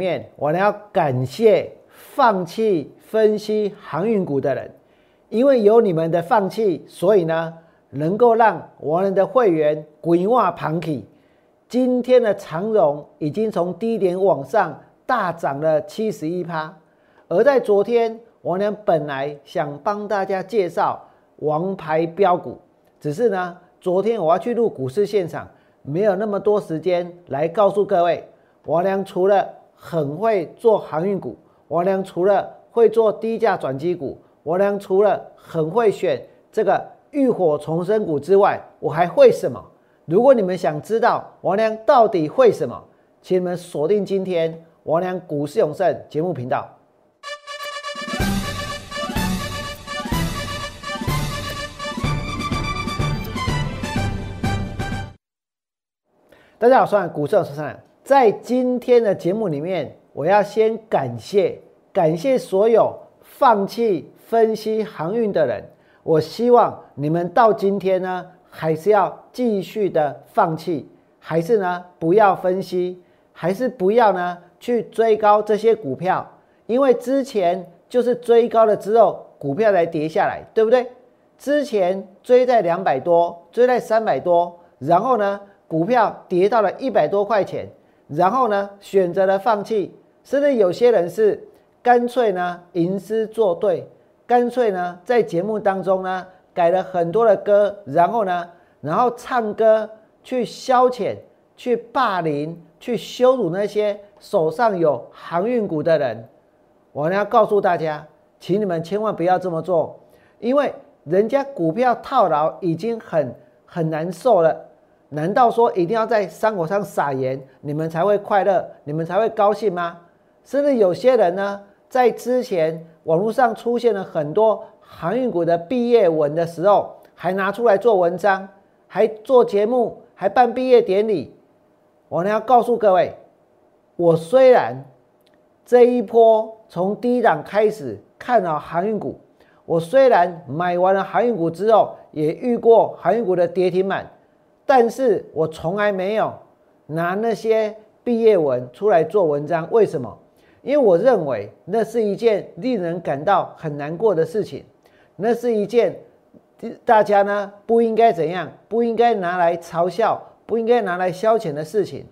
面，我呢要感谢放弃分析航运股的人，因为有你们的放弃，所以呢能够让我们的会员滚化盘起。今天的长荣已经从低点往上大涨了七十一趴，而在昨天，我呢本来想帮大家介绍王牌标股，只是呢昨天我要去录股市现场，没有那么多时间来告诉各位。我俩除了很会做航运股，我娘除了会做低价转机股，我娘除了很会选这个浴火重生股之外，我还会什么？如果你们想知道王良到底会什么，请你们锁定今天王良股市永胜节目频道。大家好，我是股市永胜。在今天的节目里面，我要先感谢感谢所有放弃分析航运的人。我希望你们到今天呢。还是要继续的放弃，还是呢不要分析，还是不要呢去追高这些股票，因为之前就是追高了之后，股票才跌下来，对不对？之前追在两百多，追在三百多，然后呢股票跌到了一百多块钱，然后呢选择了放弃，甚至有些人是干脆呢吟诗作对，干脆呢在节目当中呢。改了很多的歌，然后呢，然后唱歌去消遣、去霸凌、去羞辱那些手上有航运股的人。我呢要告诉大家，请你们千万不要这么做，因为人家股票套牢已经很很难受了。难道说一定要在伤口上撒盐，你们才会快乐，你们才会高兴吗？甚至有些人呢，在之前网络上出现了很多。航运股的毕业文的时候，还拿出来做文章，还做节目，还办毕业典礼。我呢要告诉各位，我虽然这一波从低档开始看好航运股，我虽然买完了航运股之后，也遇过航运股的跌停板，但是我从来没有拿那些毕业文出来做文章。为什么？因为我认为那是一件令人感到很难过的事情。那是一件大家呢不应该怎样，不应该拿来嘲笑，不应该拿来消遣的事情。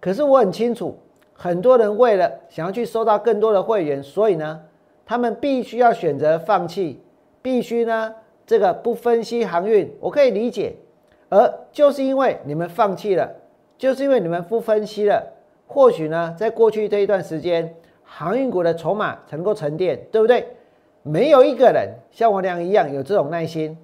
可是我很清楚，很多人为了想要去收到更多的会员，所以呢，他们必须要选择放弃，必须呢这个不分析航运，我可以理解。而就是因为你们放弃了，就是因为你们不分析了，或许呢，在过去这一段时间，航运股的筹码才能够沉淀，对不对？没有一个人像我俩一样有这种耐心，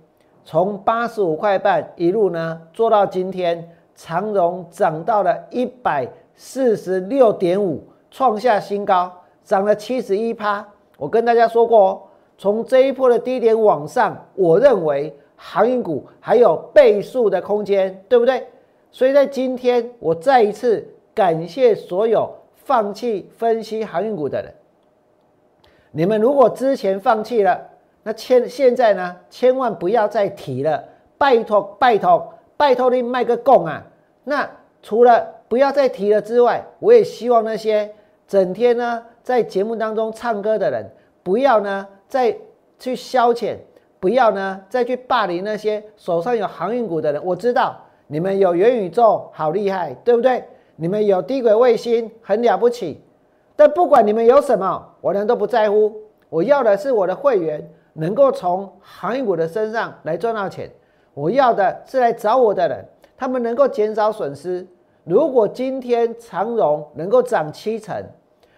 从八十五块半一路呢做到今天，长荣涨到了一百四十六点五，创下新高，涨了七十一趴。我跟大家说过，哦从这一波的低点往上，我认为航运股还有倍数的空间，对不对？所以在今天，我再一次感谢所有放弃分析航运股的人。你们如果之前放弃了，那千现在呢，千万不要再提了，拜托拜托拜托你卖个供啊！那除了不要再提了之外，我也希望那些整天呢在节目当中唱歌的人，不要呢再去消遣，不要呢再去霸凌那些手上有航运股的人。我知道你们有元宇宙好厉害，对不对？你们有低轨卫星很了不起。但不管你们有什么，我人都不在乎。我要的是我的会员能够从航运股的身上来赚到钱。我要的是来找我的人，他们能够减少损失。如果今天长荣能够涨七成，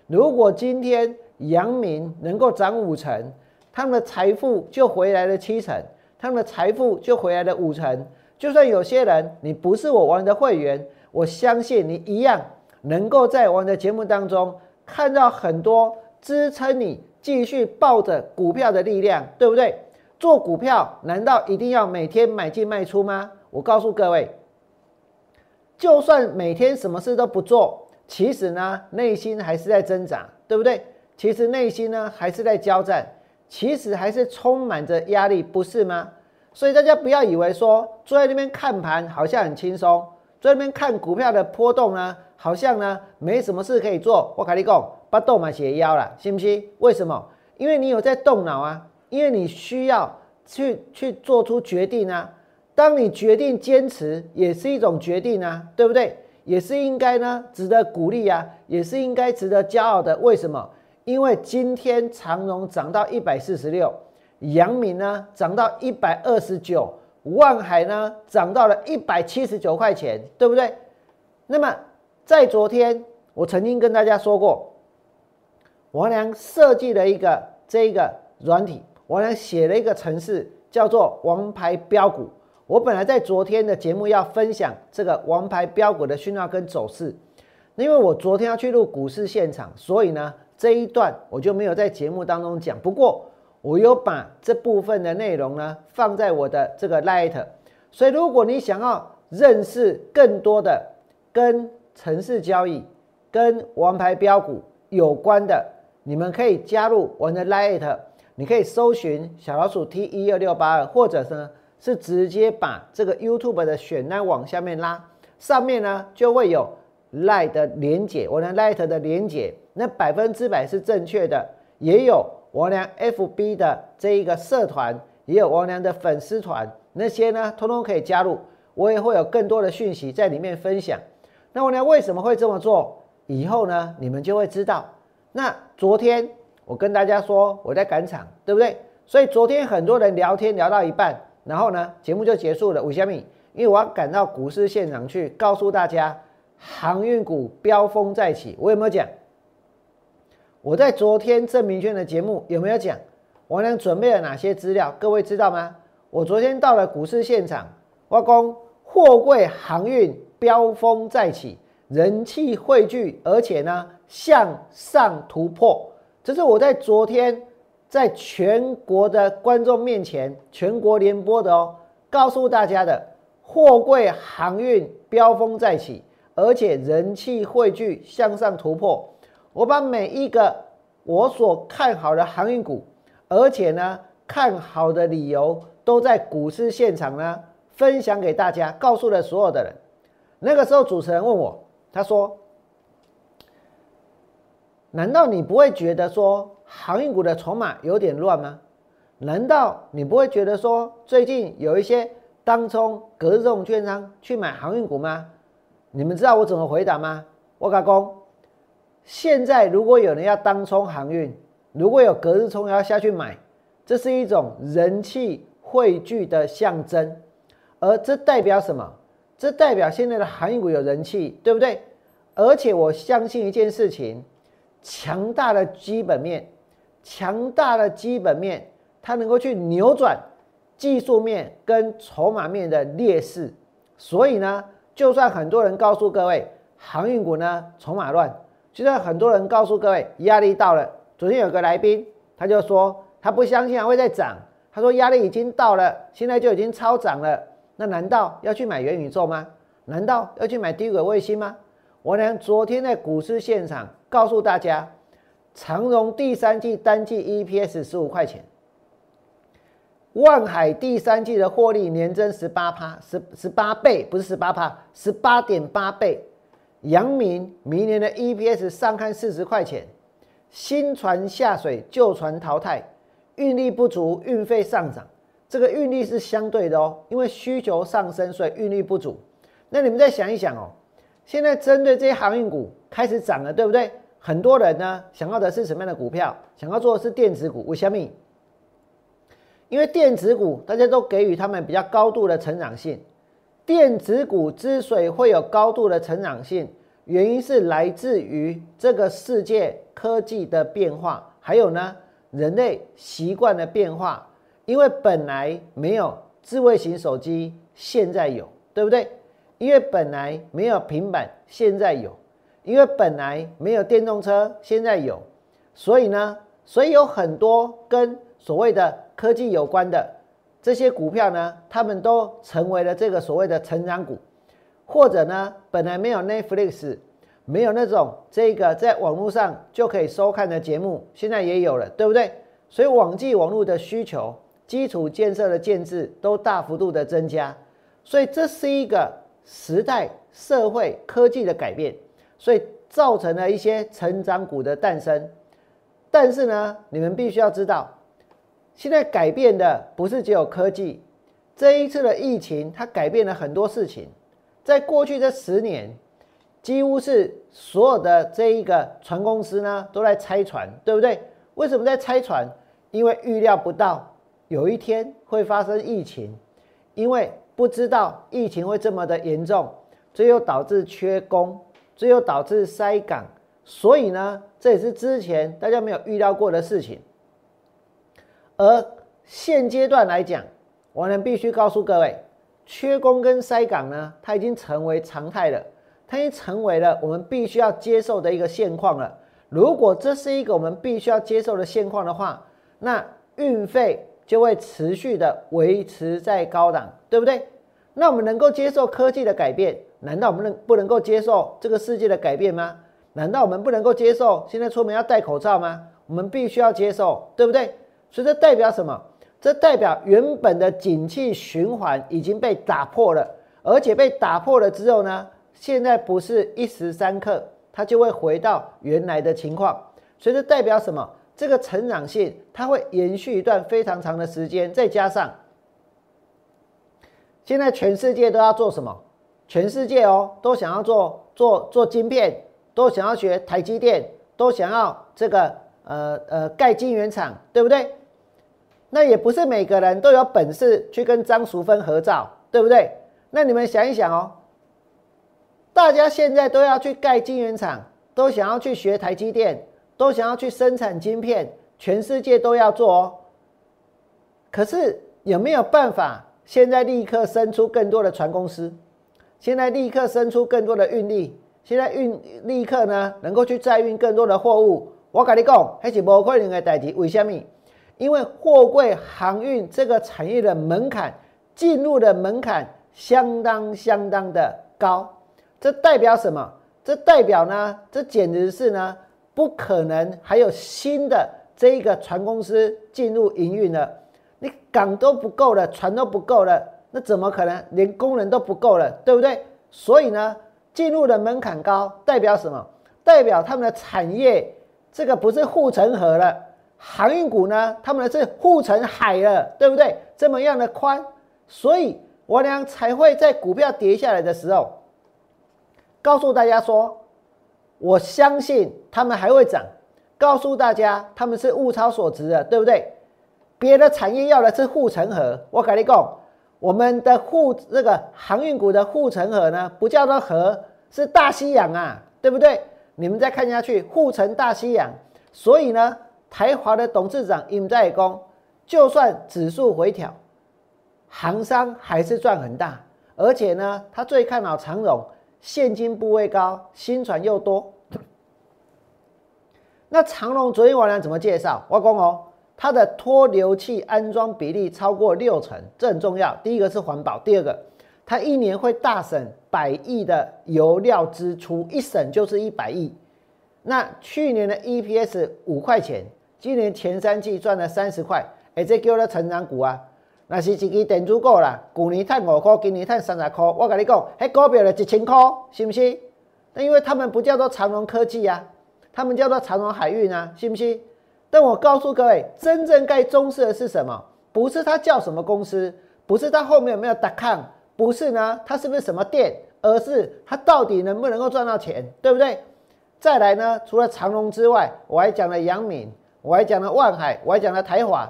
如果今天阳明能够涨五成，他们的财富就回来了七成，他们的财富就回来了五成。就算有些人你不是我玩的会员，我相信你一样能够在我的节目当中。看到很多支撑你继续抱着股票的力量，对不对？做股票难道一定要每天买进卖出吗？我告诉各位，就算每天什么事都不做，其实呢内心还是在挣扎，对不对？其实内心呢还是在交战，其实还是充满着压力，不是吗？所以大家不要以为说坐在那边看盘好像很轻松，坐在那边看股票的波动呢。好像呢没什么事可以做。我跟你讲，把动脉斜腰了，信不信？为什么？因为你有在动脑啊，因为你需要去去做出决定啊。当你决定坚持，也是一种决定啊，对不对？也是应该呢，值得鼓励啊，也是应该值得骄傲的。为什么？因为今天长荣涨到一百四十六，阳明呢涨到一百二十九，万海呢涨到了一百七十九块钱，对不对？那么在昨天，我曾经跟大家说过，王良设计了一个这一个软体，王良写了一个程式，叫做王牌标股。我本来在昨天的节目要分享这个王牌标股的讯号跟走势，因为我昨天要去录股市现场，所以呢这一段我就没有在节目当中讲。不过我有把这部分的内容呢放在我的这个 Light，所以如果你想要认识更多的跟城市交易、跟王牌标股有关的，你们可以加入我的 Light，你可以搜寻小老鼠 T 一二六八二，或者呢。是直接把这个 YouTube 的选单往下面拉，上面呢就会有 Light 的连接，我的 Light 的连接，那百分之百是正确的。也有王良 FB 的这一个社团，也有王良的粉丝团，那些呢通通可以加入，我也会有更多的讯息在里面分享。那王良为什么会这么做？以后呢你们就会知道。那昨天我跟大家说我在赶场，对不对？所以昨天很多人聊天聊到一半。然后呢，节目就结束了。五小米，因为我要赶到股市现场去，告诉大家航运股飙风再起。我有没有讲？我在昨天郑明轩的节目有没有讲？我俩准备了哪些资料？各位知道吗？我昨天到了股市现场，挖工货柜航运飙风再起，人气汇聚，而且呢向上突破。这是我在昨天。在全国的观众面前，全国联播的哦，告诉大家的货柜航运飙风再起，而且人气汇聚向上突破。我把每一个我所看好的航运股，而且呢看好的理由，都在股市现场呢分享给大家，告诉了所有的人。那个时候主持人问我，他说：“难道你不会觉得说？”航运股的筹码有点乱吗？难道你不会觉得说最近有一些当冲隔日冲券商去买航运股吗？你们知道我怎么回答吗？我讲公，现在如果有人要当冲航运，如果有隔日冲要下去买，这是一种人气汇聚的象征，而这代表什么？这代表现在的航运股有人气，对不对？而且我相信一件事情，强大的基本面。强大的基本面，它能够去扭转技术面跟筹码面的劣势。所以呢，就算很多人告诉各位航运股呢筹码乱，就算很多人告诉各位压力到了。昨天有个来宾，他就说他不相信还会再涨，他说压力已经到了，现在就已经超涨了。那难道要去买元宇宙吗？难道要去买低轨卫星吗？我呢，昨天在股市现场告诉大家。长荣第三季单季 EPS 十五块钱，万海第三季的获利年增十八趴，十十八倍，不是十八趴，十八点八倍。阳明明年的 EPS 上看四十块钱。新船下水，旧船淘汰，运力不足，运费上涨。这个运力是相对的哦，因为需求上升，所以运力不足。那你们再想一想哦，现在针对这些航运股开始涨了，对不对？很多人呢想要的是什么样的股票？想要做的是电子股。为什么？因为电子股大家都给予他们比较高度的成长性。电子股之所以会有高度的成长性，原因是来自于这个世界科技的变化，还有呢人类习惯的变化。因为本来没有智慧型手机，现在有，对不对？因为本来没有平板，现在有。因为本来没有电动车，现在有，所以呢，所以有很多跟所谓的科技有关的这些股票呢，他们都成为了这个所谓的成长股，或者呢，本来没有 Netflix，没有那种这个在网络上就可以收看的节目，现在也有了，对不对？所以网际网络的需求、基础建设的建制都大幅度的增加，所以这是一个时代、社会、科技的改变。所以造成了一些成长股的诞生。但是呢，你们必须要知道，现在改变的不是只有科技，这一次的疫情它改变了很多事情。在过去这十年，几乎是所有的这一个船公司呢都在拆船，对不对？为什么在拆船？因为预料不到有一天会发生疫情，因为不知道疫情会这么的严重，最后导致缺工，最后导致塞港，所以呢，这也是之前大家没有预料过的事情。而现阶段来讲，我呢必须告诉各位，缺工跟塞港呢，它已经成为常态了，它已经成为了我们必须要接受的一个现况了。如果这是一个我们必须要接受的现况的话，那运费就会持续的维持在高档，对不对？那我们能够接受科技的改变，难道我们能不能够接受这个世界的改变吗？难道我们不能够接受现在出门要戴口罩吗？我们必须要接受，对不对？所以这代表什么？这代表原本的景气循环已经被打破了，而且被打破了之后呢，现在不是一时三刻它就会回到原来的情况，所以这代表什么？这个成长性它会延续一段非常长的时间，再加上现在全世界都要做什么？全世界哦都想要做做做晶片，都想要学台积电，都想要这个呃呃盖晶圆厂，对不对？那也不是每个人都有本事去跟张淑芬合照，对不对？那你们想一想哦，大家现在都要去盖晶圆厂，都想要去学台积电。都想要去生产晶片，全世界都要做哦。可是有没有办法？现在立刻生出更多的船公司，现在立刻生出更多的运力，现在运立刻呢能够去载运更多的货物。我跟你讲，还是不可能的代替。为什么？因为货柜航运这个产业的门槛，进入的门槛相当相当的高。这代表什么？这代表呢？这简直是呢。不可能还有新的这一个船公司进入营运了，你港都不够了，船都不够了，那怎么可能连工人都不够了，对不对？所以呢，进入的门槛高，代表什么？代表他们的产业这个不是护城河了，航运股呢，他们是护城海了，对不对？这么样的宽，所以我俩才会在股票跌下来的时候，告诉大家说。我相信他们还会涨，告诉大家他们是物超所值的，对不对？别的产业要的是护城河，我跟你讲，我们的护这个航运股的护城河呢，不叫做河，是大西洋啊，对不对？你们再看下去，护城大西洋。所以呢，台华的董事长尹在公，就算指数回调，行商还是赚很大，而且呢，他最看好长荣。现金部位高，新船又多。那长荣昨天晚上怎么介绍？我讲哦，它的脱硫器安装比例超过六成，这很重要。第一个是环保，第二个，它一年会大省百亿的油料支出，一省就是一百亿。那去年的 EPS 五块钱，今年前三季赚了三十块，哎，这叫了成长股啊。那是一支电子股啦，去年赚五块，今年赚三十块。我跟你讲，迄股票了一千块，是不是？那因为他们不叫做长荣科技啊，他们叫做长荣海运啊，是不是？但我告诉各位，真正该重视的是什么？不是它叫什么公司，不是它后面有没有 .com，不是呢，它是不是什么店，而是它到底能不能够赚到钱，对不对？再来呢，除了长荣之外，我还讲了阳明，我还讲了万海，我还讲了台华。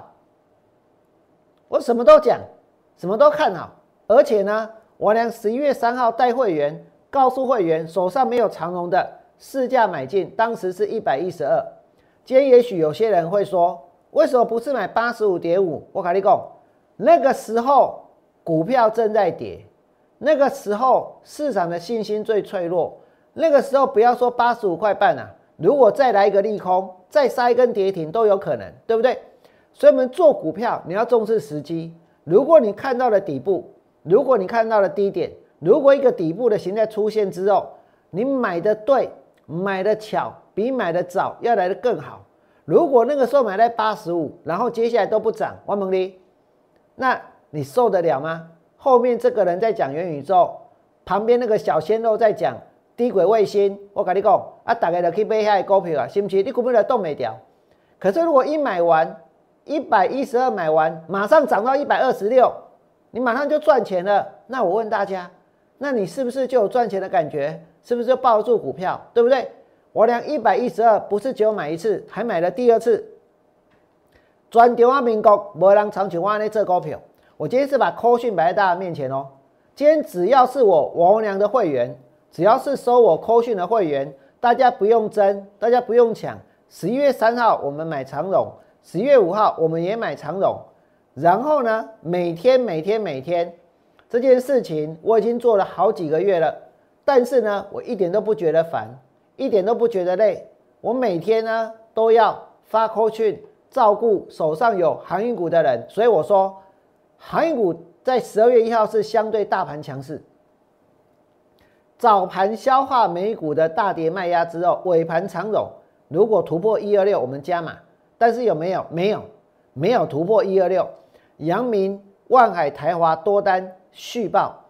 我什么都讲，什么都看好，而且呢，我连十一月三号带会员告诉会员，手上没有长龙的市价买进，当时是一百一十二。今天也许有些人会说，为什么不是买八十五点五？我跟你讲，那个时候股票正在跌，那个时候市场的信心最脆弱，那个时候不要说八十五块半啊，如果再来一个利空，再杀一根跌停都有可能，对不对？所以，我们做股票，你要重视时机。如果你看到了底部，如果你看到了低点，如果一个底部的形态出现之后，你买的对，买的巧，比买的早要来的更好。如果那个时候买在八十五，然后接下来都不涨，王猛力，那你受得了吗？后面这个人在讲元宇宙，旁边那个小鲜肉在讲。低轨卫星，我跟你讲啊，大家就去买遐股票啊，是不是？你根本就动没掉。可是如果一买完一百一十二买完，马上涨到一百二十六，你马上就赚钱了。那我问大家，那你是不是就有赚钱的感觉？是不是就抱住股票，对不对？我俩一百一十二不是只有买一次，还买了第二次。转中华民国没人长久挖那这股票。我今天是把扣讯摆在大家面前哦。今天只要是我王良的会员，只要是收我扣讯的会员，大家不用争，大家不用抢。十一月三号我们买长荣，十一月五号我们也买长荣。然后呢，每天每天每天这件事情我已经做了好几个月了，但是呢，我一点都不觉得烦，一点都不觉得累。我每天呢都要发扣讯。照顾手上有航运股的人，所以我说，航运股在十二月一号是相对大盘强势，早盘消化美股的大跌卖压之后，尾盘长荣如果突破一二六，我们加码，但是有没有？没有，没有突破一二六。阳明、万海、台华多单续报，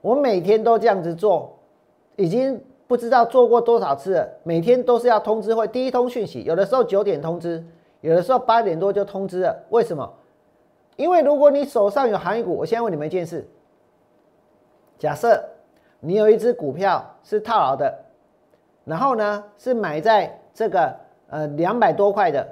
我每天都这样子做，已经不知道做过多少次了，每天都是要通知会第一通讯息，有的时候九点通知。有的时候八点多就通知了，为什么？因为如果你手上有航运股，我先问你们一件事：假设你有一只股票是套牢的，然后呢是买在这个呃两百多块的，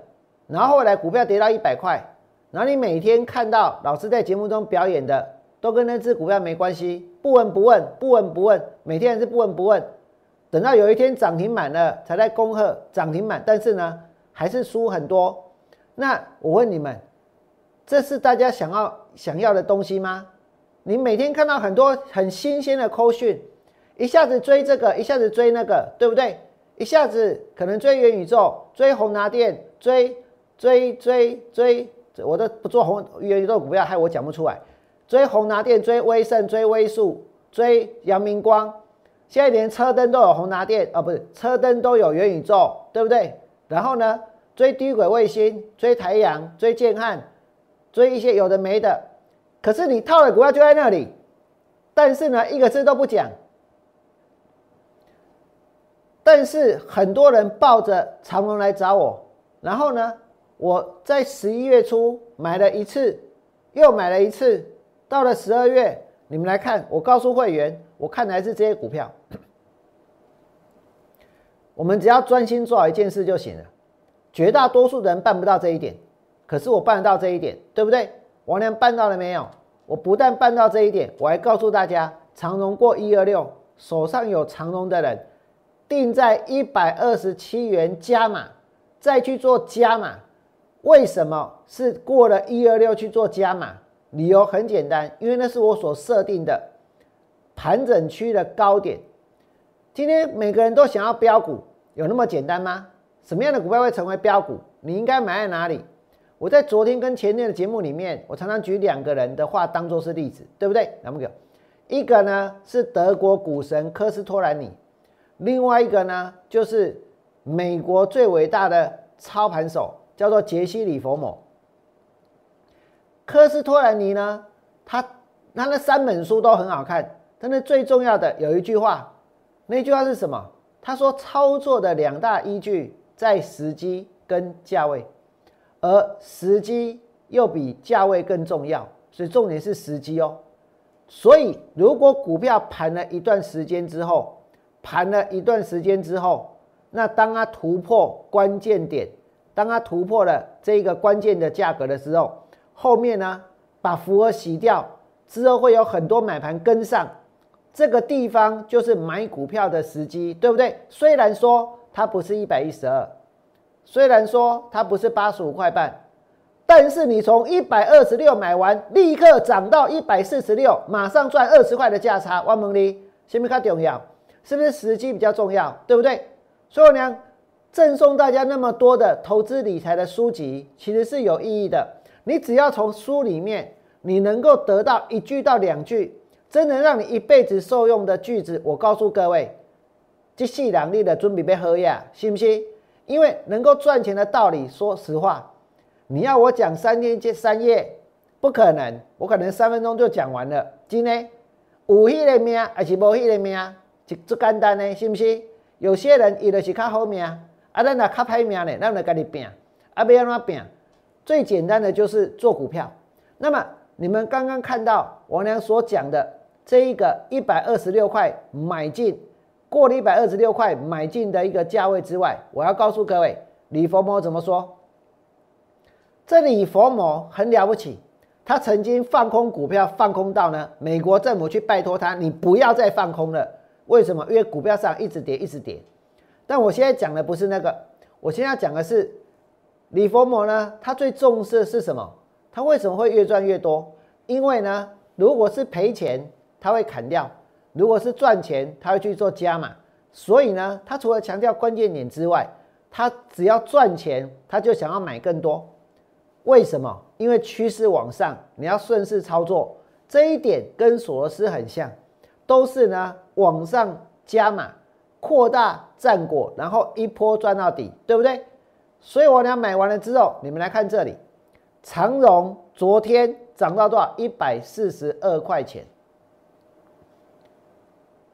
然后后来股票跌到一百块，然后你每天看到老师在节目中表演的都跟那只股票没关系，不闻不问，不闻不问，每天是不闻不问，等到有一天涨停板了才在恭贺涨停板，但是呢？还是输很多，那我问你们，这是大家想要想要的东西吗？你每天看到很多很新鲜的扣讯，一下子追这个，一下子追那个，对不对？一下子可能追元宇宙，追宏达电，追追追追，我都不做红元宇宙股票，害我讲不出来。追宏达电，追威盛，追威数，追阳明光，现在连车灯都有宏达电啊，不是车灯都有元宇宙，对不对？然后呢，追低轨卫星，追台阳，追建汉，追一些有的没的。可是你套的股票就在那里，但是呢，一个字都不讲。但是很多人抱着长龙来找我，然后呢，我在十一月初买了一次，又买了一次，到了十二月，你们来看，我告诉会员，我看的是这些股票。我们只要专心做好一件事就行了。绝大多数人办不到这一点，可是我办得到这一点，对不对？王良办到了没有？我不但办到这一点，我还告诉大家，长荣过一二六，手上有长荣的人，定在一百二十七元加码，再去做加码。为什么是过了一二六去做加码？理由很简单，因为那是我所设定的盘整区的高点。今天每个人都想要标股，有那么简单吗？什么样的股票会成为标股？你应该买在哪里？我在昨天跟前天的节目里面，我常常举两个人的话当做是例子，对不对？两个，一个呢是德国股神科斯托兰尼，另外一个呢就是美国最伟大的操盘手，叫做杰西·里佛摩。科斯托兰尼呢，他他那三本书都很好看，但是最重要的有一句话。那句话是什么？他说操作的两大依据在时机跟价位，而时机又比价位更重要，所以重点是时机哦。所以如果股票盘了一段时间之后，盘了一段时间之后，那当它突破关键点，当它突破了这个关键的价格的时候，后面呢把符额洗掉之后，会有很多买盘跟上。这个地方就是买股票的时机，对不对？虽然说它不是一百一十二，虽然说它不是八十五块半，但是你从一百二十六买完，立刻涨到一百四十六，马上赚二十块的价差，万蒙利，是不是较重要？是不是时机比较重要？对不对？所以呢，赠送大家那么多的投资理财的书籍，其实是有意义的。你只要从书里面，你能够得到一句到两句。真能让你一辈子受用的句子，我告诉各位，这细两力的准备被喝呀，信不信？因为能够赚钱的道理，说实话，你要我讲三天接三夜，不可能，我可能三分钟就讲完了。今天有迄个命还是无迄个命，就这简单呢，是不是？有些人伊就是较好命，啊，咱若较歹命呢，咱就跟你拼，啊，要安怎拼？最简单的就是做股票。那么你们刚刚看到王良所讲的这一个一百二十六块买进，过了一百二十六块买进的一个价位之外，我要告诉各位，李佛摩怎么说？这李佛摩很了不起，他曾经放空股票，放空到呢，美国政府去拜托他，你不要再放空了。为什么？因为股票上一直跌，一直跌。但我现在讲的不是那个，我现在讲的是李佛摩呢，他最重视的是什么？他为什么会越赚越多？因为呢，如果是赔钱，他会砍掉；如果是赚钱，他会去做加码。所以呢，他除了强调关键点之外，他只要赚钱，他就想要买更多。为什么？因为趋势往上，你要顺势操作，这一点跟索罗斯很像。都是呢，往上加码，扩大战果，然后一波赚到底，对不对？所以我俩买完了之后，你们来看这里，长荣昨天涨到多少？一百四十二块钱，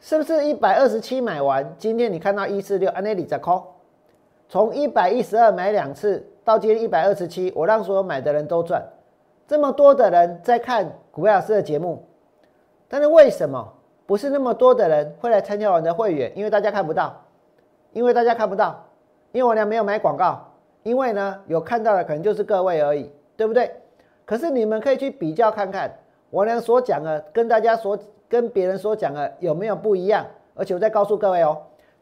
是不是一百二十七买完？今天你看到一四六，安内里在扣，从一百一十二买两次，到今天一百二十七，我让所有买的人都赚，这么多的人在看股票老师的节目，但是为什么？不是那么多的人会来参加我的会员，因为大家看不到，因为大家看不到，因为我俩没有买广告，因为呢有看到的可能就是各位而已，对不对？可是你们可以去比较看看，我俩所讲的跟大家所跟别人所讲的有没有不一样？而且我再告诉各位哦，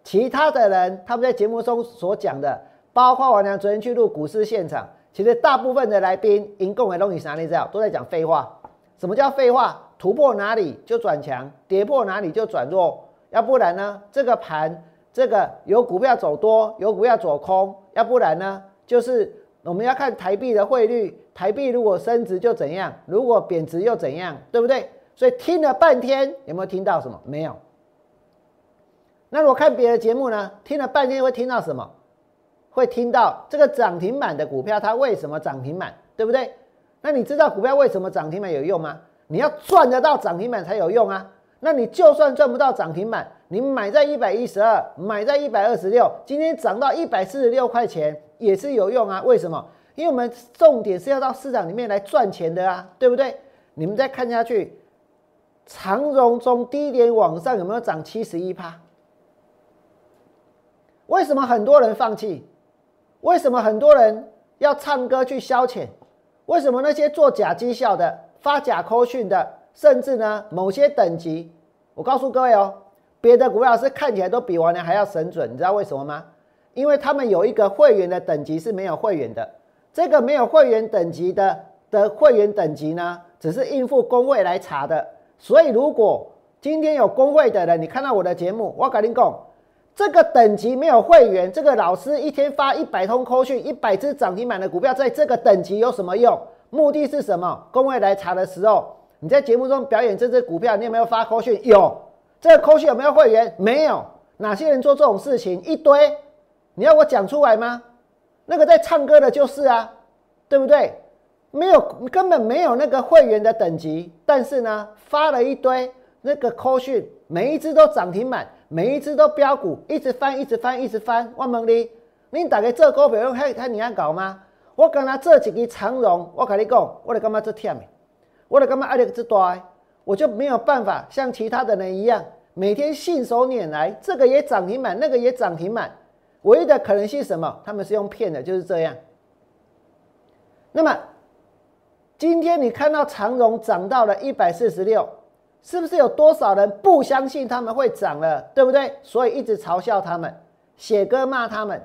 其他的人他们在节目中所讲的，包括我俩昨天去录股市现场，其实大部分的来宾，因共的东西哪里知道？都在讲废话。什么叫废话？突破哪里就转强，跌破哪里就转弱，要不然呢？这个盘，这个有股票走多，有股票走空，要不然呢？就是我们要看台币的汇率，台币如果升值就怎样，如果贬值又怎样，对不对？所以听了半天，有没有听到什么？没有。那如果看别的节目呢？听了半天会听到什么？会听到这个涨停板的股票它为什么涨停板，对不对？那你知道股票为什么涨停板有用吗？你要赚得到涨停板才有用啊！那你就算赚不到涨停板，你买在一百一十二，买在一百二十六，今天涨到一百四十六块钱也是有用啊！为什么？因为我们重点是要到市场里面来赚钱的啊，对不对？你们再看下去，长荣从低点往上有没有涨七十一趴？为什么很多人放弃？为什么很多人要唱歌去消遣？为什么那些做假绩效的？发假扣讯的，甚至呢某些等级，我告诉各位哦，别的股票老师看起来都比王良还要神准，你知道为什么吗？因为他们有一个会员的等级是没有会员的，这个没有会员等级的的会员等级呢，只是应付工会来查的。所以如果今天有工会的人，你看到我的节目，我跟你讲，这个等级没有会员，这个老师一天发一百通扣讯，一百只涨停板的股票，在这个等级有什么用？目的是什么？工会来查的时候，你在节目中表演这只股票，你有没有发扣讯？有。这个扣讯有没有会员？没有。哪些人做这种事情？一堆。你要我讲出来吗？那个在唱歌的就是啊，对不对？没有，根本没有那个会员的等级。但是呢，发了一堆那个扣讯，每一只都涨停板，每一只都标股，一直翻，一直翻，一直翻。万蒙利，你打给这股票用看看你要搞吗？我刚才这几个长荣，我跟你讲，我得干嘛这忝的，我得干嘛压力这大，我就没有办法像其他的人一样，每天信手拈来，这个也涨停板，那个也涨停板。唯一的可能性是什么？他们是用骗的，就是这样。那么今天你看到长荣涨到了一百四十六，是不是有多少人不相信他们会涨了，对不对？所以一直嘲笑他们，写歌骂他们，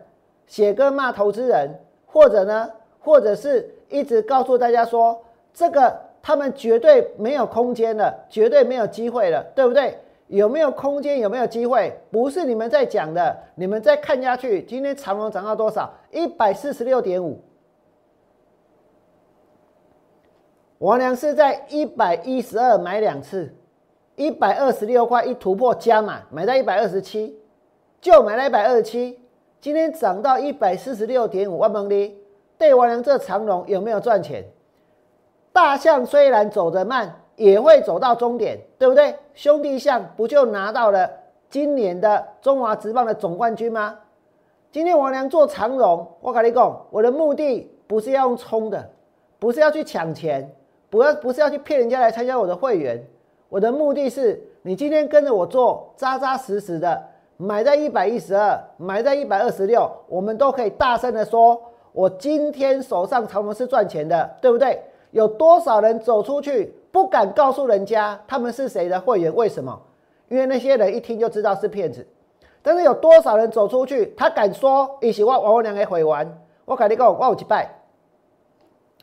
写歌骂投资人，或者呢？或者是一直告诉大家说，这个他们绝对没有空间了，绝对没有机会了，对不对？有没有空间？有没有机会？不是你们在讲的，你们再看下去。今天长隆涨到多少？一百四十六点五。王良是在一百一十二买两次，一百二十六块一突破加码，买在一百二十七，就买了一百二十七。今天涨到一百四十六点五，万蒙利。对王良这长龙有没有赚钱？大象虽然走得慢，也会走到终点，对不对？兄弟象不就拿到了今年的中华职棒的总冠军吗？今天王良做长荣，我跟你讲，我的目的不是要用冲的，不是要去抢钱，不要不是要去骗人家来参加我的会员。我的目的是，你今天跟着我做，扎扎实实的买在一百一十二，买在一百二十六，我们都可以大声的说，我今天手上长荣是赚钱的，对不对？有多少人走出去不敢告诉人家他们是谁的会员？为什么？因为那些人一听就知道是骗子。但是有多少人走出去，他敢说一起我王文良给毁完？我跟你讲，我有去拜。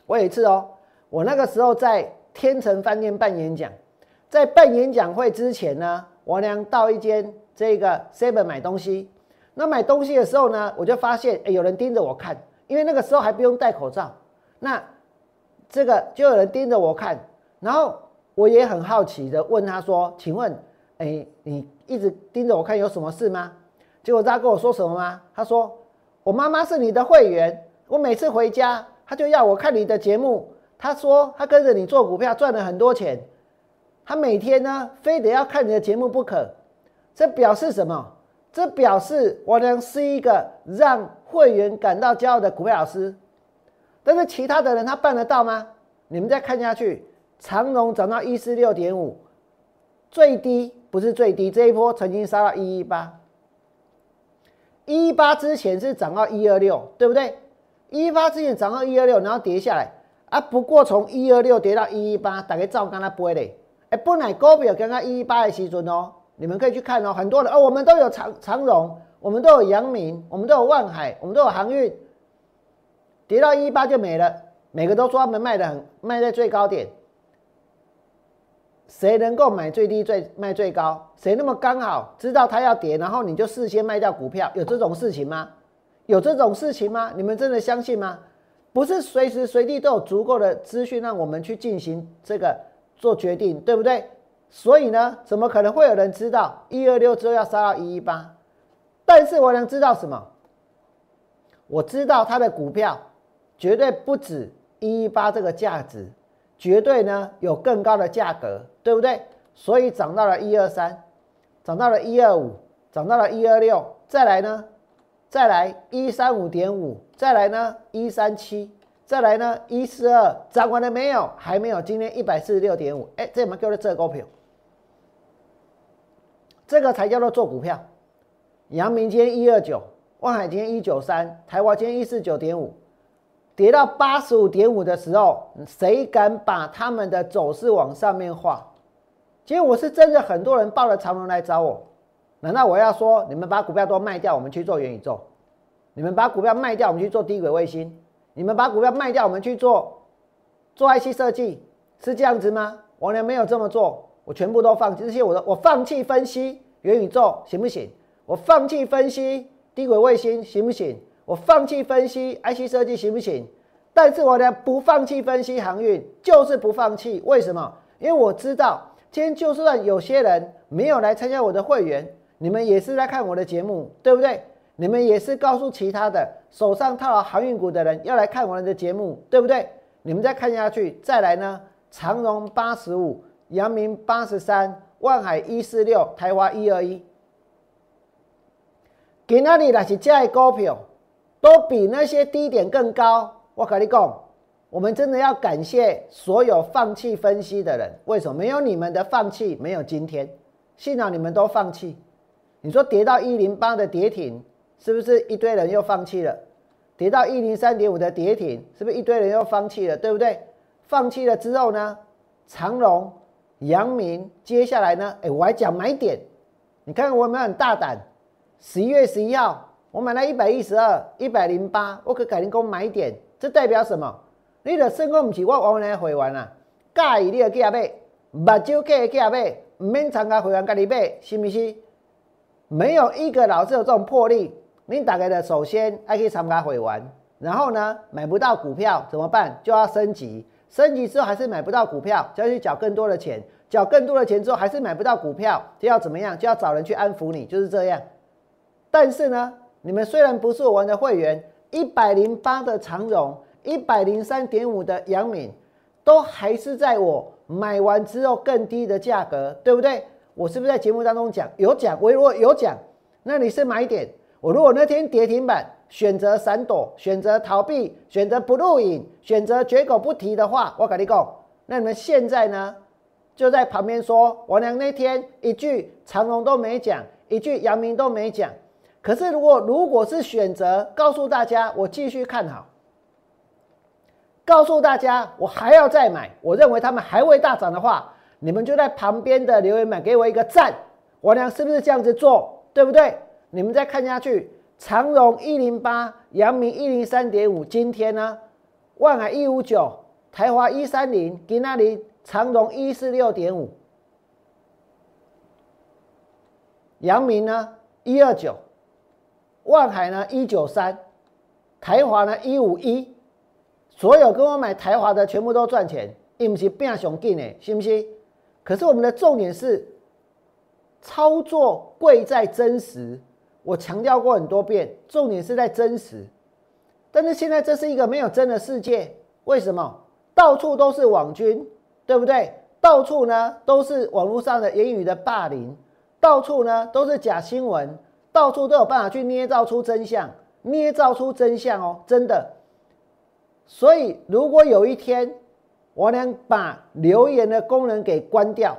我有一次哦，我那个时候在天成饭店办演讲，在办演讲会之前呢，王良到一间这个 seven 买东西。那买东西的时候呢，我就发现哎，有人盯着我看，因为那个时候还不用戴口罩。那这个就有人盯着我看，然后我也很好奇的问他说：“请问，哎，你？”一直盯着我看有什么事吗？结果他跟我说什么吗？他说：“我妈妈是你的会员，我每次回家，他就要我看你的节目。他说他跟着你做股票赚了很多钱，他每天呢非得要看你的节目不可。这表示什么？这表示我娘是一个让会员感到骄傲的股票老师。但是其他的人他办得到吗？你们再看下去，长荣涨到一四六点五，最低。”不是最低，这一波曾经杀到一一八，一一八之前是涨到一二六，对不对？一一八之前涨到一二六，然后跌下来啊。不过从一二六跌到一一八，大概照刚才播的。哎，本来股票刚刚一一八的时准哦，你们可以去看哦。很多人哦，我们都有长长荣，我们都有阳明，我们都有万海，我们都有航运，跌到一一八就没了。每个都说他们卖的很，卖在最高点。谁能够买最低最卖最高？谁那么刚好知道它要跌，然后你就事先卖掉股票？有这种事情吗？有这种事情吗？你们真的相信吗？不是随时随地都有足够的资讯让我们去进行这个做决定，对不对？所以呢，怎么可能会有人知道一二六之后要杀到一一八？但是我能知道什么？我知道它的股票绝对不止一一八这个价值。绝对呢有更高的价格，对不对？所以涨到了一二三，涨到了一二五，涨到了一二六，再来呢，再来一三五点五，再来呢一三七，再来呢一四二，涨完了没有？还没有。今天一百四十六点五，哎，这什么叫做这股票？这个才叫做做股票。阳明今一二九，万海今一九三，台华今一四九点五。跌到八十五点五的时候，谁敢把他们的走势往上面画？其实我是真的，很多人抱着长龙来找我。难道我要说你们把股票都卖掉，我们去做元宇宙？你们把股票卖掉，我们去做低轨卫星？你们把股票卖掉，我们去做做 IC 设计？是这样子吗？我呢没有这么做，我全部都放弃。这些我的我放弃分析元宇宙行不行？我放弃分析低轨卫星行不行？我放弃分析 IC 设计行不行？但是我呢不放弃分析航运，就是不放弃。为什么？因为我知道，今天就算有些人没有来参加我的会员，你们也是在看我的节目，对不对？你们也是告诉其他的手上套了航运股的人要来看我的节目，对不对？你们再看下去，再来呢？长荣八十五，阳明八十三，万海一四六，台华一二一。给那里那是这股票。都比那些低点更高。我跟你讲，我们真的要感谢所有放弃分析的人。为什么？没有你们的放弃，没有今天。幸好你们都放弃。你说跌到一零八的跌停，是不是一堆人又放弃了？跌到一零三点五的跌停，是不是一堆人又放弃了？对不对？放弃了之后呢？长隆、阳明，接下来呢？哎，我还讲买点。你看我有没有很大胆？十一月十一号。我买了一百一十二、一百零八，我可改天给我买点，这代表什么？你的升股不是我往来回完啦，介意你就加买，目睭计加买，唔免参加会员家己买，是不是？没有一个老师有这种魄力。你打开的首先还可以参加会员，然后呢买不到股票怎么办？就要升级，升级之后还是买不到股票，就要去缴更多的钱，缴更多的钱之后还是买不到股票，就要怎么样？就要找人去安抚你，就是这样。但是呢？你们虽然不是我玩的会员，一百零八的长荣，一百零三点五的杨敏，都还是在我买完之后更低的价格，对不对？我是不是在节目当中讲有讲？我如果有讲，那你是买点。我如果那天跌停板，选择闪躲，选择逃避，选择不录影，选择绝口不提的话，我跟你讲，那你们现在呢，就在旁边说，我娘那天一句长龙都没讲，一句阳明都没讲。可是如果如果是选择告诉大家，我继续看好，告诉大家我还要再买，我认为他们还会大涨的话，你们就在旁边的留言板给我一个赞。我娘是不是这样子做？对不对？你们再看下去。长荣一零八，阳明一零三点五，今天呢，万海一五九，台华一三零，给那里长荣一四六点五，阳明呢一二九，万海呢一九三，台华呢一五一，所有跟我买台华的全部都赚钱，是不是变熊劲呢？信不信？可是我们的重点是操作贵在真实。我强调过很多遍，重点是在真实。但是现在这是一个没有真的世界，为什么？到处都是网军，对不对？到处呢都是网络上的言语的霸凌，到处呢都是假新闻，到处都有办法去捏造出真相，捏造出真相哦，真的。所以如果有一天我能把留言的功能给关掉，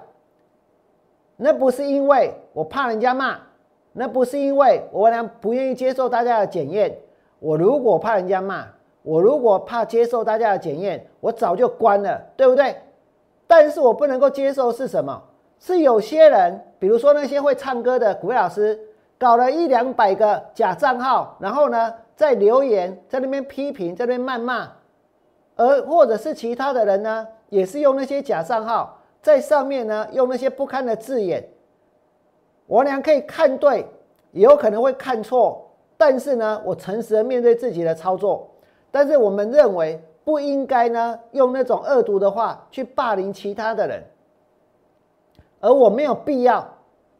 那不是因为我怕人家骂。那不是因为我俩不愿意接受大家的检验。我如果怕人家骂，我如果怕接受大家的检验，我早就关了，对不对？但是我不能够接受是什么？是有些人，比如说那些会唱歌的股老师，搞了一两百个假账号，然后呢，在留言在那边批评，在那边谩骂，而或者是其他的人呢，也是用那些假账号在上面呢，用那些不堪的字眼。我俩可以看对，也有可能会看错，但是呢，我诚实的面对自己的操作。但是我们认为不应该呢，用那种恶毒的话去霸凌其他的人，而我没有必要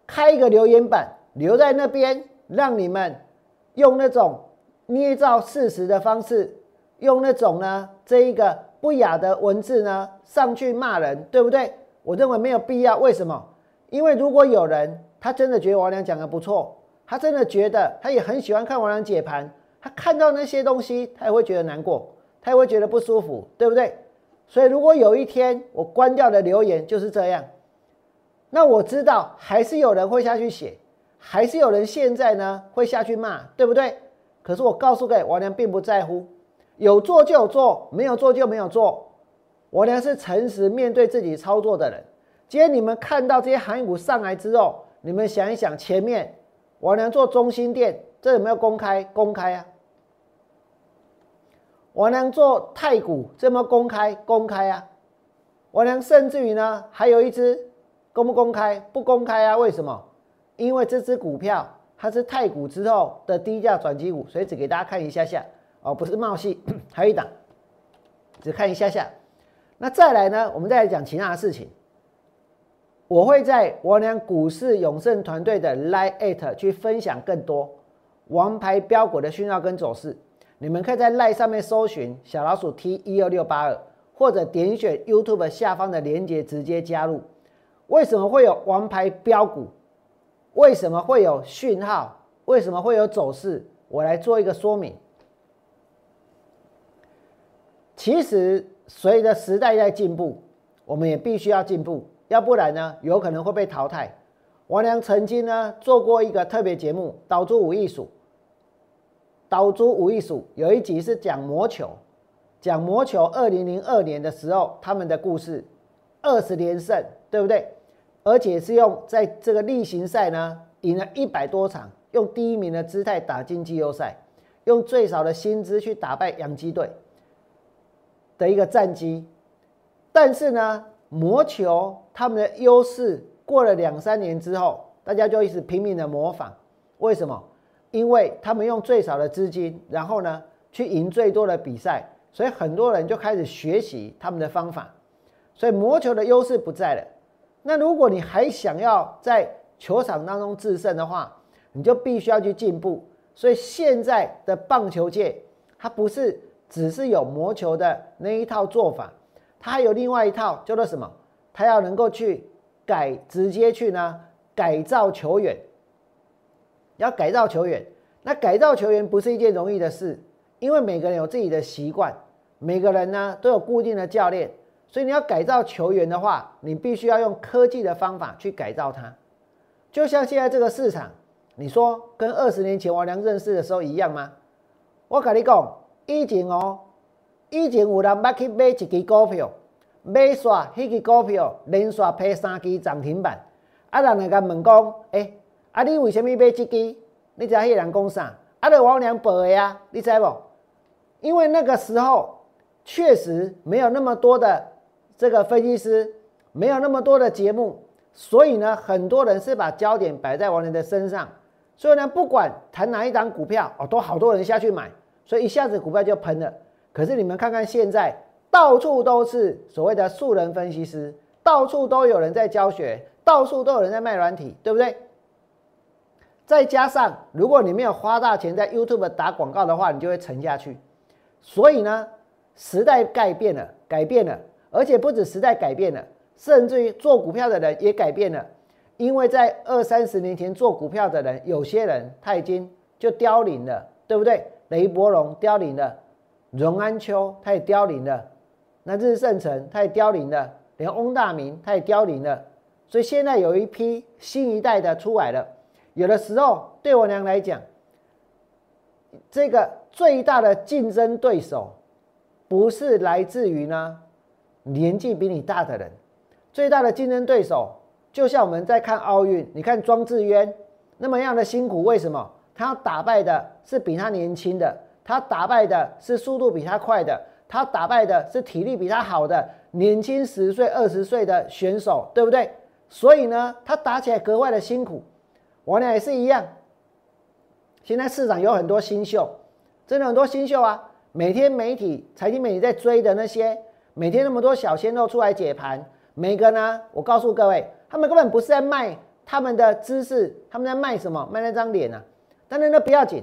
开一个留言板留在那边，让你们用那种捏造事实的方式，用那种呢这一个不雅的文字呢上去骂人，对不对？我认为没有必要。为什么？因为如果有人。他真的觉得王良讲的不错，他真的觉得他也很喜欢看王良解盘。他看到那些东西，他也会觉得难过，他也会觉得不舒服，对不对？所以如果有一天我关掉的留言就是这样，那我知道还是有人会下去写，还是有人现在呢会下去骂，对不对？可是我告诉各位，王良并不在乎，有做就有做，没有做就没有做。我呢是诚实面对自己操作的人。今天你们看到这些行业股上来之后，你们想一想，前面我能做中心店，这有没有公开？公开啊！我能做太古，这么公开？公开啊！我能甚至于呢，还有一只公不公开？不公开啊！为什么？因为这只股票它是太古之后的低价转机股，所以只给大家看一下下哦，不是冒戏，还有一档，只看一下下。那再来呢，我们再来讲其他的事情。我会在我俩股市永盛团队的 Line at 去分享更多王牌标股的讯号跟走势。你们可以在 Line 上面搜寻小老鼠 T 一二六八二，或者点选 YouTube 下方的链接直接加入。为什么会有王牌标股？为什么会有讯号？为什么会有走势？我来做一个说明。其实随着时代在进步，我们也必须要进步。要不然呢，有可能会被淘汰。王良曾经呢做过一个特别节目《岛猪五艺术》，岛猪五艺术有一集是讲魔球，讲魔球二零零二年的时候他们的故事，二十连胜，对不对？而且是用在这个例行赛呢赢了一百多场，用第一名的姿态打进季后赛，用最少的薪资去打败洋基队的一个战绩。但是呢，魔球。他们的优势过了两三年之后，大家就一直拼命的模仿。为什么？因为他们用最少的资金，然后呢去赢最多的比赛，所以很多人就开始学习他们的方法。所以魔球的优势不在了。那如果你还想要在球场当中制胜的话，你就必须要去进步。所以现在的棒球界，它不是只是有魔球的那一套做法，他还有另外一套叫做什么？他要能够去改，直接去呢改造球员，要改造球员。那改造球员不是一件容易的事，因为每个人有自己的习惯，每个人呢都有固定的教练，所以你要改造球员的话，你必须要用科技的方法去改造他。就像现在这个市场，你说跟二十年前王良认识的时候一样吗？我跟你讲，以前哦，以前有人捌去买一支股票，买煞迄支股票连续配三支涨停板，啊，人来甲问讲，诶，啊，你为什么买这支？你知迄个人讲啥？啊，著王良报的啊，你知无？因为那个时候确实没有那么多的这个分析师，没有那么多的节目，所以呢，很多人是把焦点摆在王良的身上。所以呢，不管谈哪一档股票，哦，都好多人下去买，所以一下子股票就喷了。可是你们看看现在，到处都是所谓的素人分析师，到处都有人在教学，到处都有人在卖软体，对不对？再加上，如果你没有花大钱在 YouTube 打广告的话，你就会沉下去。所以呢，时代改变了，改变了，而且不止时代改变了，甚至于做股票的人也改变了。因为在二三十年前做股票的人，有些人他已经就凋零了，对不对？雷伯龙凋零了，荣安秋他也凋零了，那日盛成他也凋零了，连翁大明他也凋零了。所以现在有一批新一代的出来了。有的时候，对我娘来讲，这个最大的竞争对手，不是来自于呢年纪比你大的人，最大的竞争对手，就像我们在看奥运，你看庄智渊那么样的辛苦，为什么？他打败的是比他年轻的，他打败的是速度比他快的，他打败的是体力比他好的年轻十岁、二十岁的选手，对不对？所以呢，他打起来格外的辛苦。我俩也是一样。现在市场有很多新秀，真的很多新秀啊！每天媒体、财经媒体在追的那些，每天那么多小鲜肉出来解盘，每个呢，我告诉各位，他们根本不是在卖他们的知识，他们在卖什么？卖那张脸啊！但是那不要紧，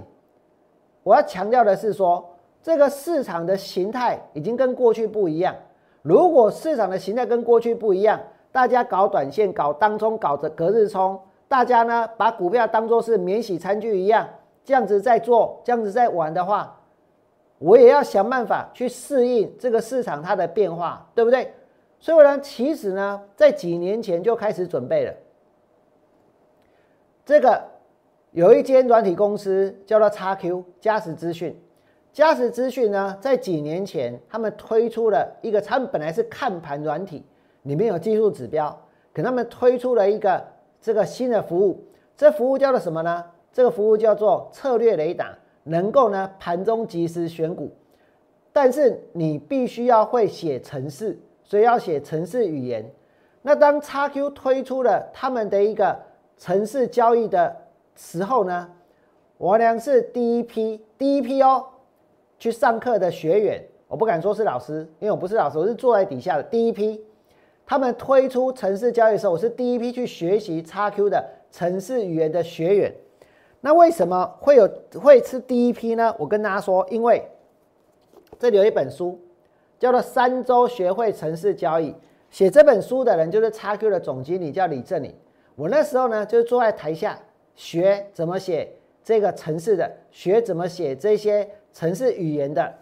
我要强调的是说，这个市场的形态已经跟过去不一样。如果市场的形态跟过去不一样，大家搞短线、搞当冲、搞着隔日冲。大家呢把股票当做是免洗餐具一样，这样子在做，这样子在玩的话，我也要想办法去适应这个市场它的变化，对不对？所以呢，其实呢，在几年前就开始准备了。这个有一间软体公司叫做 XQ 嘉实资讯，嘉实资讯呢，在几年前他们推出了一个，他们本来是看盘软体，里面有技术指标，可他们推出了一个。这个新的服务，这服务叫做什么呢？这个服务叫做策略雷达，能够呢盘中及时选股，但是你必须要会写程式，所以要写程式语言。那当 XQ 推出了他们的一个程式交易的时候呢，我俩是第一批，第一批哦，去上课的学员，我不敢说是老师，因为我不是老师，我是坐在底下的第一批。他们推出城市交易的时候，我是第一批去学习 XQ 的城市语言的学员。那为什么会有会是第一批呢？我跟大家说，因为这里有一本书叫做《三周学会城市交易》，写这本书的人就是 XQ 的总经理，叫李正林。我那时候呢，就是坐在台下学怎么写这个城市的，学怎么写这些城市语言的。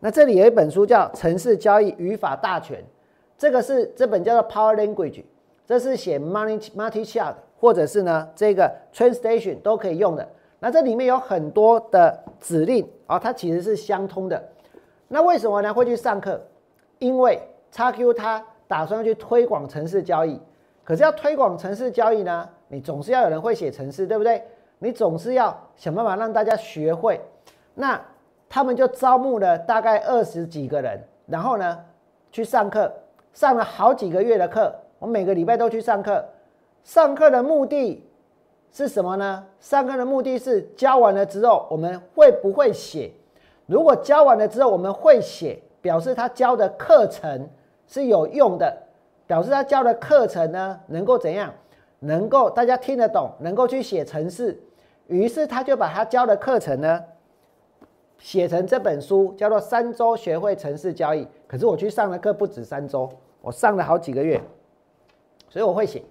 那这里有一本书叫《城市交易语法大全》。这个是这本叫做 Power Language，这是写 Money Multi Chart 或者是呢这个 Train Station 都可以用的。那这里面有很多的指令啊，它其实是相通的。那为什么呢会去上课？因为 XQ 它打算去推广城市交易，可是要推广城市交易呢，你总是要有人会写程式，对不对？你总是要想办法让大家学会。那他们就招募了大概二十几个人，然后呢去上课。上了好几个月的课，我每个礼拜都去上课。上课的目的是什么呢？上课的目的是教完了之后，我们会不会写？如果教完了之后我们会写，表示他教的课程是有用的，表示他教的课程呢能够怎样？能够大家听得懂，能够去写程式。于是他就把他教的课程呢写成这本书，叫做《三周学会城市交易》。可是我去上的课不止三周。我上了好几个月，所以我会写。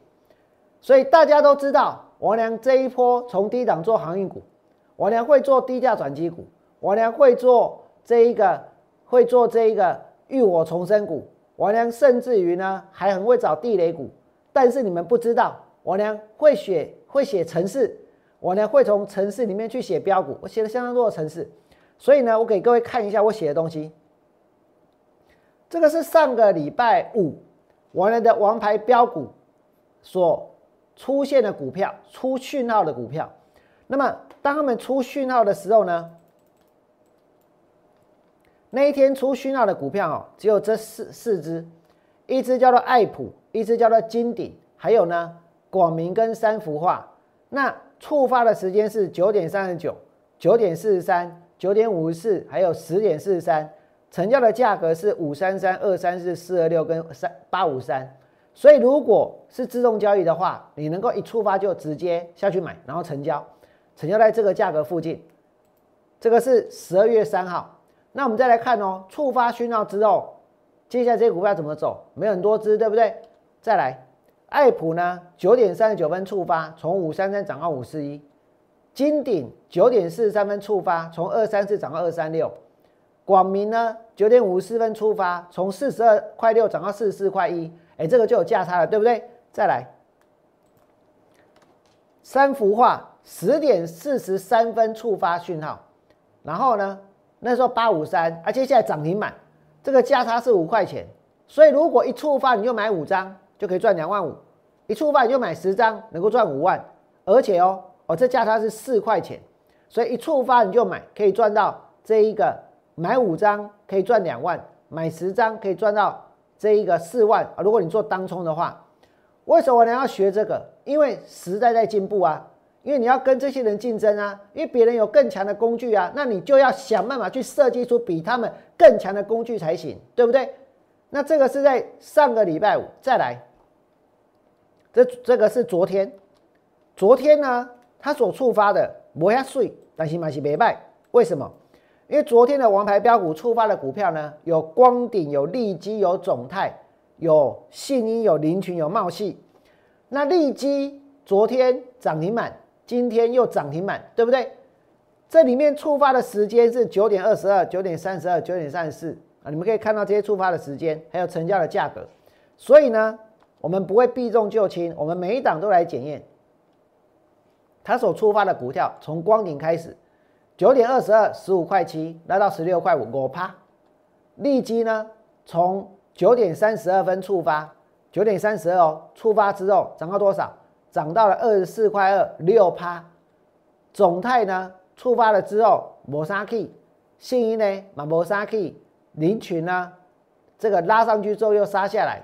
所以大家都知道，王良这一波从低档做航运股，王良会做低价转机股，王良会做这一个会做这一个浴火重生股，王良甚至于呢还很会找地雷股。但是你们不知道，我呢会写会写程式，我呢会从程式里面去写标股，我写了相当多的程式。所以呢，我给各位看一下我写的东西。这个是上个礼拜五我们的王牌标股所出现的股票，出讯号的股票。那么当他们出讯号的时候呢，那一天出讯号的股票哦，只有这四四只，一只叫做爱普，一只叫做金鼎，还有呢广明跟三幅画。那触发的时间是九点三十九、九点四十三。九点五十四，还有十点四十三，成交的价格是五三三二三四四二六跟三八五三，所以如果是自动交易的话，你能够一触发就直接下去买，然后成交，成交在这个价格附近。这个是十二月三号，那我们再来看哦，触发讯号之后，接下来这些股票怎么走？没有很多只，对不对？再来，爱普呢，九点三十九分触发，从五三三涨到五四一。金鼎九点四十三分触发，从二三四涨到二三六。广明呢九点五十四分出发，从四十二块六涨到四十四块一。哎，这个就有价差了，对不对？再来，三幅画十点四十三分触发讯号，然后呢，那时候八五三，啊，接下来涨停板，这个价差是五块钱。所以如果一触发你就买五张，就可以赚两万五；一触发你就买十张，能够赚五万，而且哦。哦，这价差是四块钱，所以一触发你就买，可以赚到这一个买五张可以赚两万，买十张可以赚到这一个四万啊！如果你做当冲的话，为什么我要学这个？因为时代在进步啊，因为你要跟这些人竞争啊，因为别人有更强的工具啊，那你就要想办法去设计出比他们更强的工具才行，对不对？那这个是在上个礼拜五再来，这这个是昨天，昨天呢？它所触发的不要税，但是嘛是没败。为什么？因为昨天的王牌标股触发的股票呢，有光鼎、有利基、有总泰、有信鹰、有林群、有茂系。那利基昨天涨停板，今天又涨停板，对不对？这里面触发的时间是九点二十二、九点三十二、九点三十四啊。你们可以看到这些触发的时间，还有成交的价格。所以呢，我们不会避重就轻，我们每一档都来检验。它所触发的股票，从光顶开始，九点二十二，十五块七，来到十六块五，五趴。利基呢，从九点三十二分触发，九点三十二哦，触发之后涨到多少？涨到了二十四块二，六趴。总泰呢，触发了之后，摩沙 K，信一呢，马摩沙 K，林群呢，这个拉上去之后又杀下来。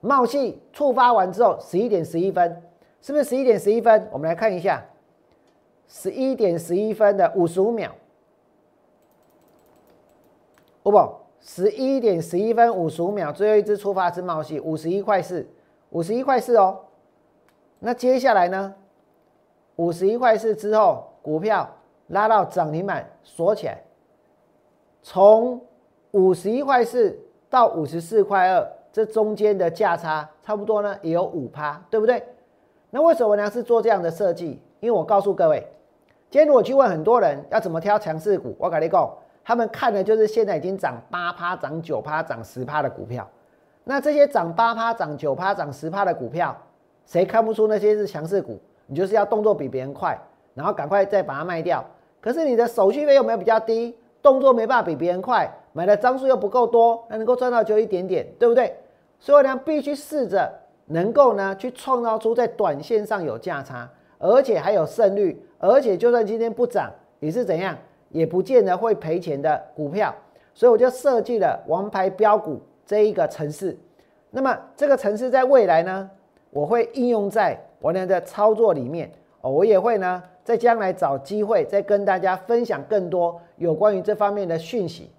冒气触发完之后，十一点十一分，是不是十一点十一分？我们来看一下。十一点十一分的五十五秒，哦不，十一点十一分五十五秒，最后一只触发是冒气五十一块四，五十一块四哦。那接下来呢？五十一块四之后，股票拉到涨停板锁起来，从五十一块四到五十四块二，这中间的价差差不多呢，也有五趴，对不对？那为什么呢？是做这样的设计？因为我告诉各位。今天如果去问很多人要怎么挑强势股，我跟你讲，他们看的就是现在已经涨八趴、涨九趴、涨十趴的股票。那这些涨八趴、涨九趴、涨十趴的股票，谁看不出那些是强势股？你就是要动作比别人快，然后赶快再把它卖掉。可是你的手续费有没有比较低？动作没办法比别人快，买的张数又不够多，那能够赚到就一点点，对不对？所以呢，必须试着能够呢去创造出在短线上有价差，而且还有胜率。而且就算今天不涨，也是怎样，也不见得会赔钱的股票。所以我就设计了王牌标股这一个城市。那么这个城市在未来呢，我会应用在我俩的操作里面哦。我也会呢，在将来找机会再跟大家分享更多有关于这方面的讯息。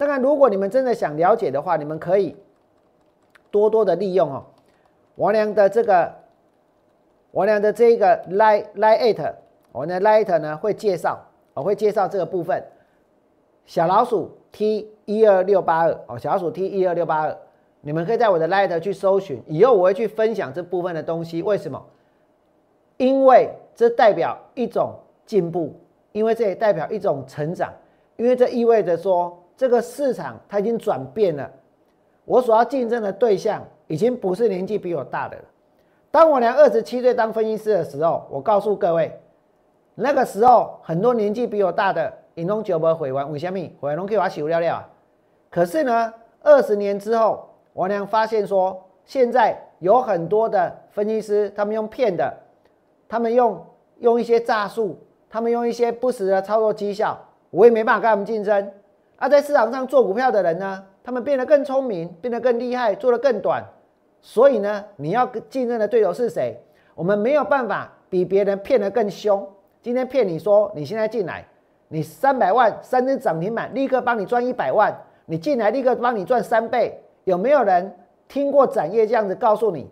当然，如果你们真的想了解的话，你们可以多多的利用哦，王良的这个王良的这个 light，。我的 Light 呢会介绍，我会介绍这个部分。小老鼠 T 一二六八二哦，小老鼠 T 一二六八二，你们可以在我的 Light 去搜寻。以后我会去分享这部分的东西。为什么？因为这代表一种进步，因为这也代表一种成长，因为这意味着说这个市场它已经转变了，我所要竞争的对象已经不是年纪比我大的了。当我俩二十七岁当分析师的时候，我告诉各位，那个时候很多年纪比我大的，引龙九百回完，为什么？回龙可以把修了了。可是呢，二十年之后，我俩发现说，现在有很多的分析师，他们用骗的，他们用用一些诈术，他们用一些不实的操作绩效，我也没办法跟他们竞争。而在市场上做股票的人呢，他们变得更聪明，变得更厉害，做得更短。所以呢，你要竞争的对手是谁？我们没有办法比别人骗得更凶。今天骗你说你现在进来，你三百万三只涨停板，立刻帮你赚一百万，你进来立刻帮你赚三倍。有没有人听过展业这样子告诉你？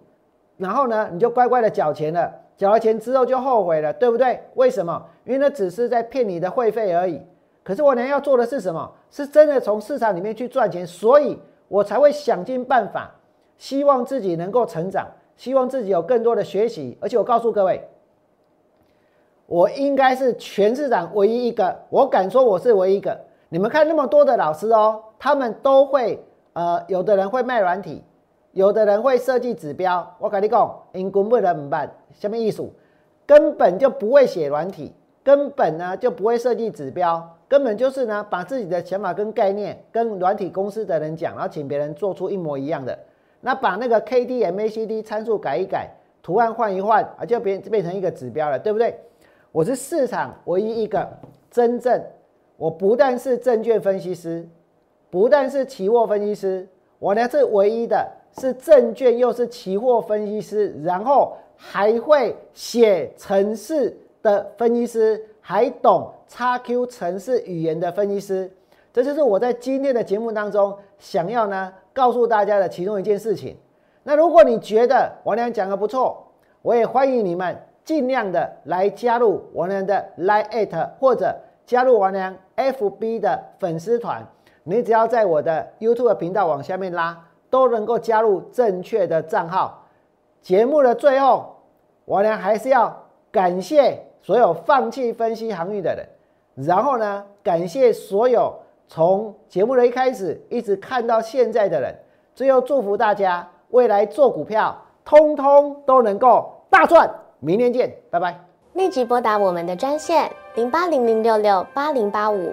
然后呢，你就乖乖的缴钱了，缴了钱之后就后悔了，对不对？为什么？因为那只是在骗你的会费而已。可是我娘要做的是什么？是真的从市场里面去赚钱，所以我才会想尽办法。希望自己能够成长，希望自己有更多的学习，而且我告诉各位，我应该是全市场唯一一个，我敢说我是唯一一个。你们看那么多的老师哦，他们都会，呃，有的人会卖软体，有的人会设计指标。我跟你讲，因根本的唔办，什么意思？根本就不会写软体，根本呢就不会设计指标，根本就是呢把自己的想法跟概念跟软体公司的人讲，然后请别人做出一模一样的。那把那个 K D M A C D 参数改一改，图案换一换啊，就变变成一个指标了，对不对？我是市场唯一一个真正，我不但是证券分析师，不但是期货分析师，我呢是唯一的，是证券又是期货分析师，然后还会写程式的分析师，还懂 x Q 程式语言的分析师。这就是我在今天的节目当中想要呢。告诉大家的其中一件事情。那如果你觉得王良讲的不错，我也欢迎你们尽量的来加入王良的 Line at 或者加入王良 FB 的粉丝团。你只要在我的 YouTube 频道往下面拉，都能够加入正确的账号。节目的最后，王良还是要感谢所有放弃分析航运的人，然后呢，感谢所有。从节目的一开始一直看到现在的人，最后祝福大家未来做股票，通通都能够大赚。明天见，拜拜。立即拨打我们的专线零八零零六六八零八五